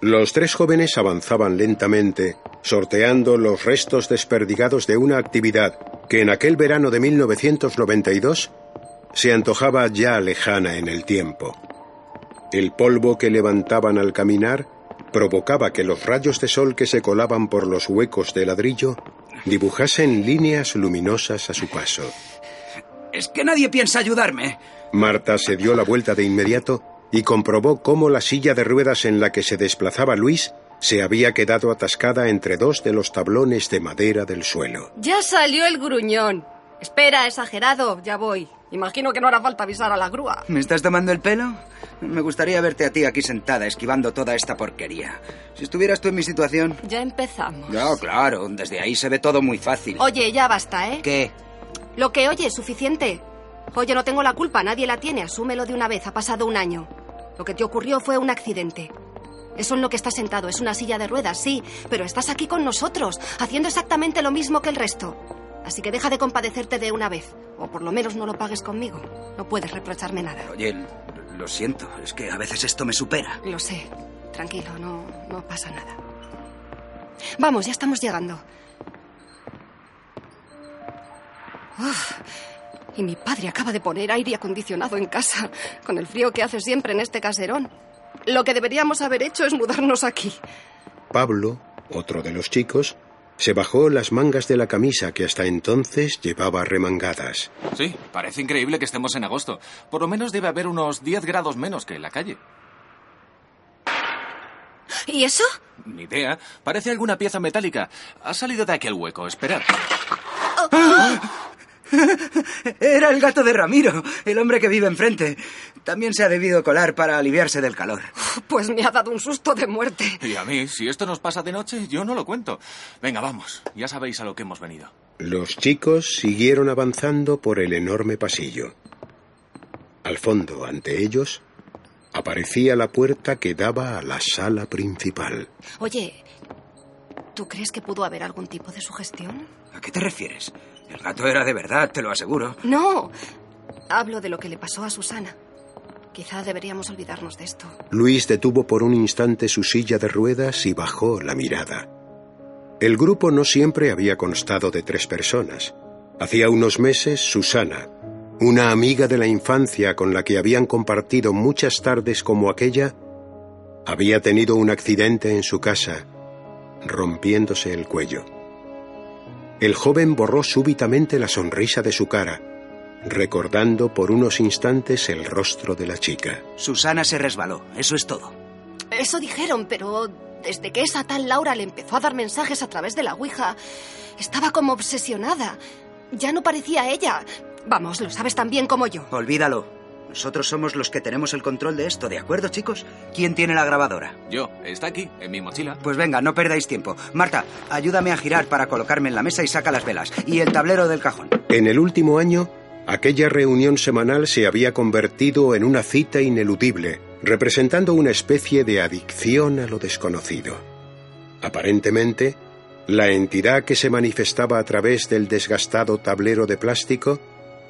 Los tres jóvenes avanzaban lentamente, sorteando los restos desperdigados de una actividad que en aquel verano de 1992 se antojaba ya lejana en el tiempo. El polvo que levantaban al caminar provocaba que los rayos de sol que se colaban por los huecos de ladrillo dibujasen líneas luminosas a su paso. Es que nadie piensa ayudarme. Marta se dio la vuelta de inmediato y comprobó cómo la silla de ruedas en la que se desplazaba Luis se había quedado atascada entre dos de los tablones de madera del suelo. Ya salió el gruñón. Espera, exagerado, ya voy. Imagino que no hará falta avisar a la grúa. ¿Me estás tomando el pelo? Me gustaría verte a ti aquí sentada, esquivando toda esta porquería. Si estuvieras tú en mi situación... Ya empezamos. No, claro, desde ahí se ve todo muy fácil. Oye, ya basta, ¿eh? ¿Qué? Lo que oye es suficiente. Oye, no tengo la culpa, nadie la tiene, asúmelo de una vez, ha pasado un año. Lo que te ocurrió fue un accidente. Eso en lo que estás sentado es una silla de ruedas, sí, pero estás aquí con nosotros, haciendo exactamente lo mismo que el resto. Así que deja de compadecerte de una vez, o por lo menos no lo pagues conmigo. No puedes reprocharme nada. Oye, lo siento, es que a veces esto me supera. Lo sé, tranquilo, no, no pasa nada. Vamos, ya estamos llegando. Uf, y mi padre acaba de poner aire acondicionado en casa, con el frío que hace siempre en este caserón. Lo que deberíamos haber hecho es mudarnos aquí. Pablo, otro de los chicos, se bajó las mangas de la camisa que hasta entonces llevaba remangadas. Sí, parece increíble que estemos en agosto. Por lo menos debe haber unos 10 grados menos que en la calle. ¿Y eso? Ni idea. Parece alguna pieza metálica. Ha salido de aquel hueco. Esperad. Era el gato de Ramiro, el hombre que vive enfrente. También se ha debido colar para aliviarse del calor. Pues me ha dado un susto de muerte. Y a mí, si esto nos pasa de noche, yo no lo cuento. Venga, vamos. Ya sabéis a lo que hemos venido. Los chicos siguieron avanzando por el enorme pasillo. Al fondo, ante ellos, aparecía la puerta que daba a la sala principal. Oye, ¿tú crees que pudo haber algún tipo de sugestión? ¿A qué te refieres? El gato era de verdad, te lo aseguro. No, hablo de lo que le pasó a Susana. Quizá deberíamos olvidarnos de esto. Luis detuvo por un instante su silla de ruedas y bajó la mirada. El grupo no siempre había constado de tres personas. Hacía unos meses, Susana, una amiga de la infancia con la que habían compartido muchas tardes como aquella, había tenido un accidente en su casa, rompiéndose el cuello. El joven borró súbitamente la sonrisa de su cara, recordando por unos instantes el rostro de la chica. Susana se resbaló, eso es todo. Eso dijeron, pero desde que esa tal Laura le empezó a dar mensajes a través de la Ouija, estaba como obsesionada. Ya no parecía ella. Vamos, lo sabes tan bien como yo. Olvídalo. Nosotros somos los que tenemos el control de esto, ¿de acuerdo, chicos? ¿Quién tiene la grabadora? Yo. Está aquí, en mi mochila. Pues venga, no perdáis tiempo. Marta, ayúdame a girar para colocarme en la mesa y saca las velas. Y el tablero del cajón. En el último año, aquella reunión semanal se había convertido en una cita ineludible, representando una especie de adicción a lo desconocido. Aparentemente, la entidad que se manifestaba a través del desgastado tablero de plástico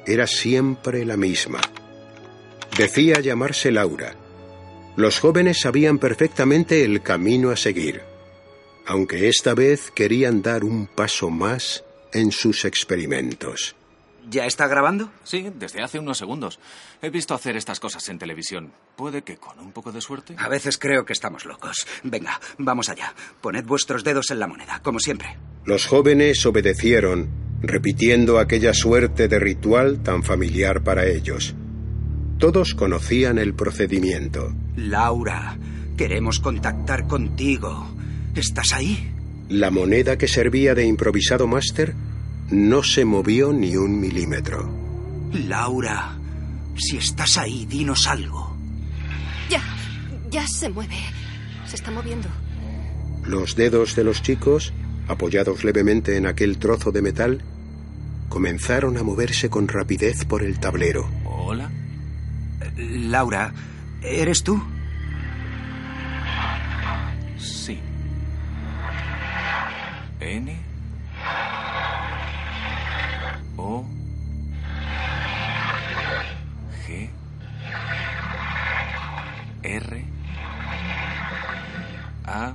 era siempre la misma. Decía llamarse Laura. Los jóvenes sabían perfectamente el camino a seguir, aunque esta vez querían dar un paso más en sus experimentos. ¿Ya está grabando? Sí, desde hace unos segundos. He visto hacer estas cosas en televisión. Puede que con un poco de suerte. A veces creo que estamos locos. Venga, vamos allá. Poned vuestros dedos en la moneda, como siempre. Los jóvenes obedecieron, repitiendo aquella suerte de ritual tan familiar para ellos. Todos conocían el procedimiento. Laura, queremos contactar contigo. ¿Estás ahí? La moneda que servía de improvisado máster no se movió ni un milímetro. Laura, si estás ahí, dinos algo. Ya, ya se mueve. Se está moviendo. Los dedos de los chicos, apoyados levemente en aquel trozo de metal, comenzaron a moverse con rapidez por el tablero. Hola. Laura, ¿eres tú? Sí. N. O. G. R. A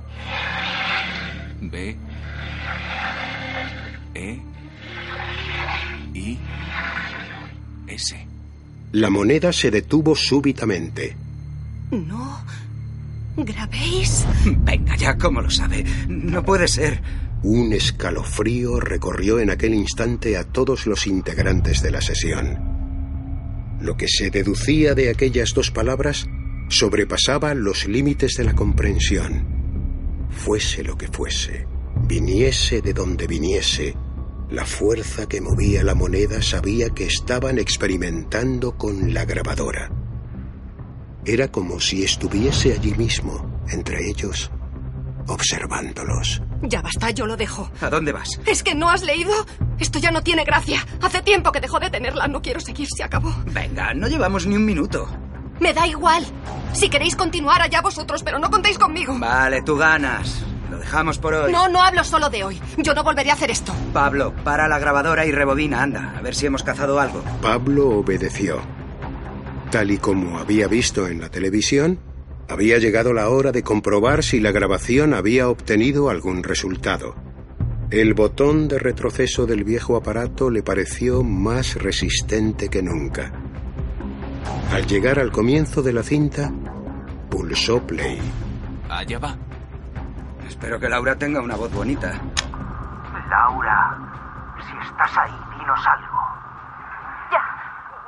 B E La moneda se detuvo súbitamente. No. ¿Grabéis? Venga ya, ¿cómo lo sabe? No puede ser. Un escalofrío recorrió en aquel instante a todos los integrantes de la sesión. Lo que se deducía de aquellas dos palabras sobrepasaba los límites de la comprensión. Fuese lo que fuese, viniese de donde viniese, la fuerza que movía la moneda sabía que estaban experimentando con la grabadora. Era como si estuviese allí mismo, entre ellos, observándolos. Ya basta, yo lo dejo. ¿A dónde vas? ¿Es que no has leído? Esto ya no tiene gracia. Hace tiempo que dejó de tenerla. No quiero seguir, se acabó. Venga, no llevamos ni un minuto. Me da igual. Si queréis continuar allá vosotros, pero no contéis conmigo. Vale, tú ganas. Lo dejamos por hoy. No, no hablo solo de hoy. Yo no volveré a hacer esto. Pablo, para la grabadora y rebobina, anda. A ver si hemos cazado algo. Pablo obedeció. Tal y como había visto en la televisión, había llegado la hora de comprobar si la grabación había obtenido algún resultado. El botón de retroceso del viejo aparato le pareció más resistente que nunca. Al llegar al comienzo de la cinta, pulsó play. Allá va. Espero que Laura tenga una voz bonita. Laura, si estás ahí, dinos algo. Ya,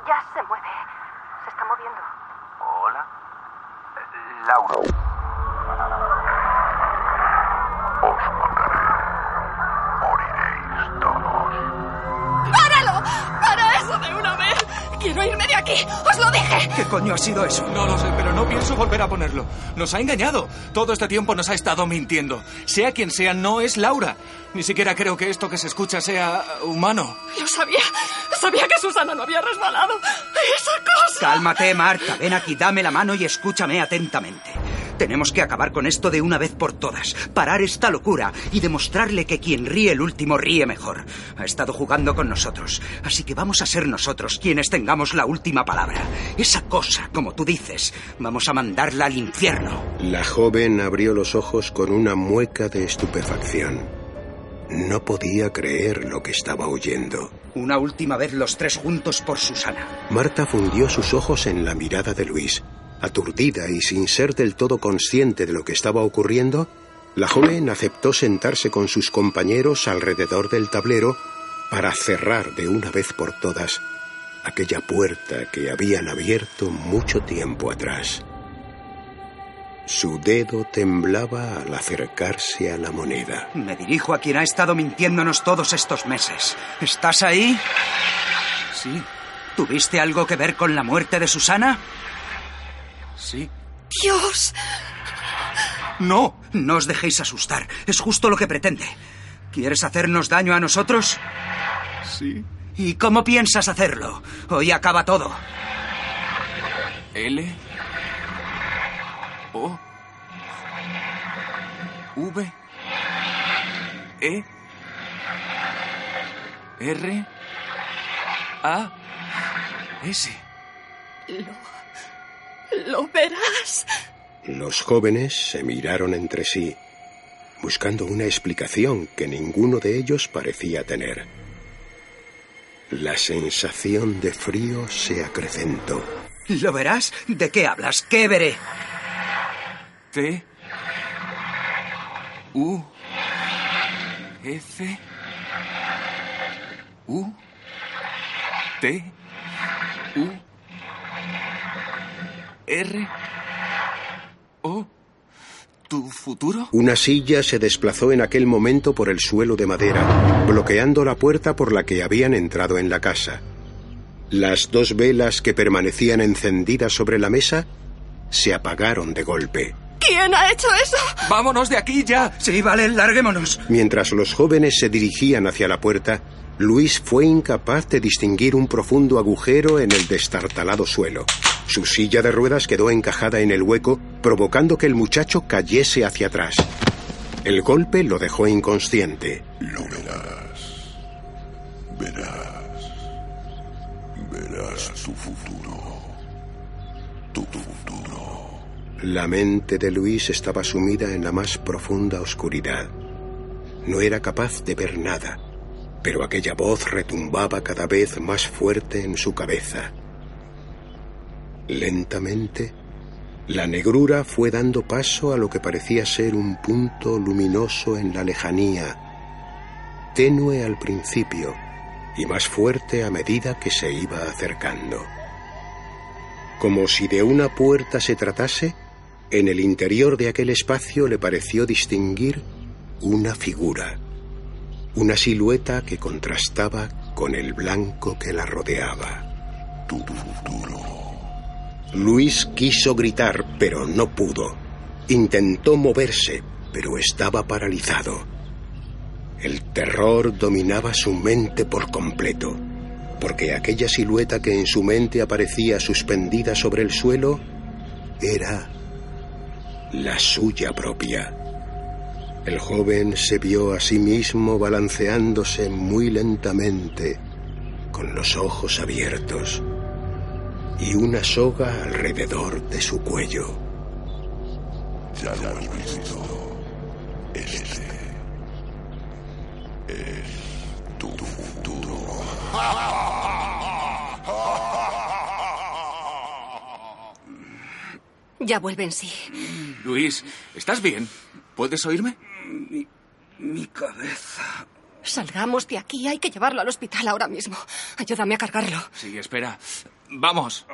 ya se mueve. Se está moviendo. Hola. Eh, Laura. ¡Quiero irme de aquí! ¡Os lo dije! ¿Qué coño ha sido eso? No lo sé, pero no pienso volver a ponerlo. Nos ha engañado. Todo este tiempo nos ha estado mintiendo. Sea quien sea, no es Laura. Ni siquiera creo que esto que se escucha sea humano. Yo sabía. Sabía que Susana no había resbalado. ¡Esa cosa! Cálmate, Marta. Ven aquí, dame la mano y escúchame atentamente. Tenemos que acabar con esto de una vez por todas, parar esta locura y demostrarle que quien ríe el último ríe mejor. Ha estado jugando con nosotros, así que vamos a ser nosotros quienes tengamos la última palabra. Esa cosa, como tú dices, vamos a mandarla al infierno. La joven abrió los ojos con una mueca de estupefacción. No podía creer lo que estaba oyendo. Una última vez los tres juntos por Susana. Marta fundió sus ojos en la mirada de Luis. Aturdida y sin ser del todo consciente de lo que estaba ocurriendo, la joven aceptó sentarse con sus compañeros alrededor del tablero para cerrar de una vez por todas aquella puerta que habían abierto mucho tiempo atrás. Su dedo temblaba al acercarse a la moneda. Me dirijo a quien ha estado mintiéndonos todos estos meses. ¿Estás ahí? Sí, ¿Tuviste algo que ver con la muerte de Susana? Sí. ¡Dios! No, no os dejéis asustar. Es justo lo que pretende. ¿Quieres hacernos daño a nosotros? Sí. ¿Y cómo piensas hacerlo? Hoy acaba todo. L O V E R A S. Lo. Lo verás. Los jóvenes se miraron entre sí, buscando una explicación que ninguno de ellos parecía tener. La sensación de frío se acrecentó. ¿Lo verás? ¿De qué hablas? ¿Qué veré? T U F U T U R O ¿Tu futuro? Una silla se desplazó en aquel momento por el suelo de madera, bloqueando la puerta por la que habían entrado en la casa. Las dos velas que permanecían encendidas sobre la mesa se apagaron de golpe. ¿Quién ha hecho eso? ¡Vámonos de aquí ya! Sí, vale, larguémonos. Mientras los jóvenes se dirigían hacia la puerta, Luis fue incapaz de distinguir un profundo agujero en el destartalado suelo. Su silla de ruedas quedó encajada en el hueco, provocando que el muchacho cayese hacia atrás. El golpe lo dejó inconsciente. Lo verás. Verás. Verás tu futuro. Tu futuro. La mente de Luis estaba sumida en la más profunda oscuridad. No era capaz de ver nada, pero aquella voz retumbaba cada vez más fuerte en su cabeza. Lentamente, la negrura fue dando paso a lo que parecía ser un punto luminoso en la lejanía, tenue al principio y más fuerte a medida que se iba acercando. Como si de una puerta se tratase, en el interior de aquel espacio le pareció distinguir una figura, una silueta que contrastaba con el blanco que la rodeaba. Luis quiso gritar, pero no pudo. Intentó moverse, pero estaba paralizado. El terror dominaba su mente por completo, porque aquella silueta que en su mente aparecía suspendida sobre el suelo era la suya propia. El joven se vio a sí mismo balanceándose muy lentamente, con los ojos abiertos y una soga alrededor de su cuello. Ya lo has visto. Este es tu futuro. Ya vuelve en sí. Luis, ¿estás bien? ¿Puedes oírme? Mi cabeza. Salgamos de aquí. Hay que llevarlo al hospital ahora mismo. Ayúdame a cargarlo. Sí, espera. Vamos.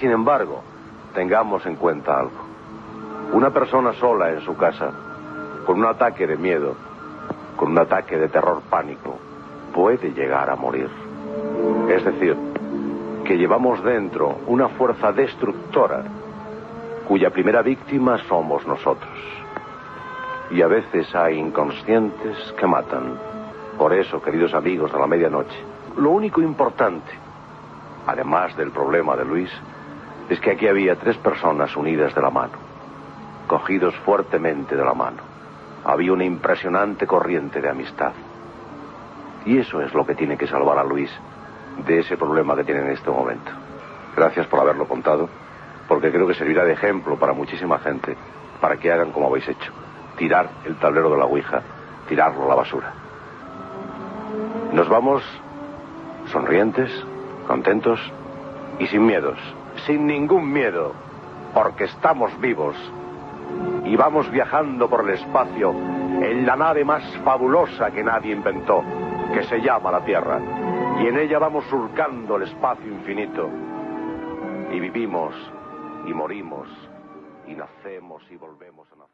Sin embargo, tengamos en cuenta algo. Una persona sola en su casa, con un ataque de miedo, con un ataque de terror pánico, puede llegar a morir. Es decir, que llevamos dentro una fuerza destructora cuya primera víctima somos nosotros. Y a veces hay inconscientes que matan. Por eso, queridos amigos de la medianoche, lo único importante, además del problema de Luis, es que aquí había tres personas unidas de la mano, cogidos fuertemente de la mano. Había una impresionante corriente de amistad. Y eso es lo que tiene que salvar a Luis de ese problema que tiene en este momento. Gracias por haberlo contado, porque creo que servirá de ejemplo para muchísima gente, para que hagan como habéis hecho, tirar el tablero de la Ouija, tirarlo a la basura. Nos vamos sonrientes, contentos y sin miedos, sin ningún miedo, porque estamos vivos y vamos viajando por el espacio en la nave más fabulosa que nadie inventó, que se llama la Tierra. Y en ella vamos surcando el espacio infinito. Y vivimos y morimos y nacemos y volvemos a nacer.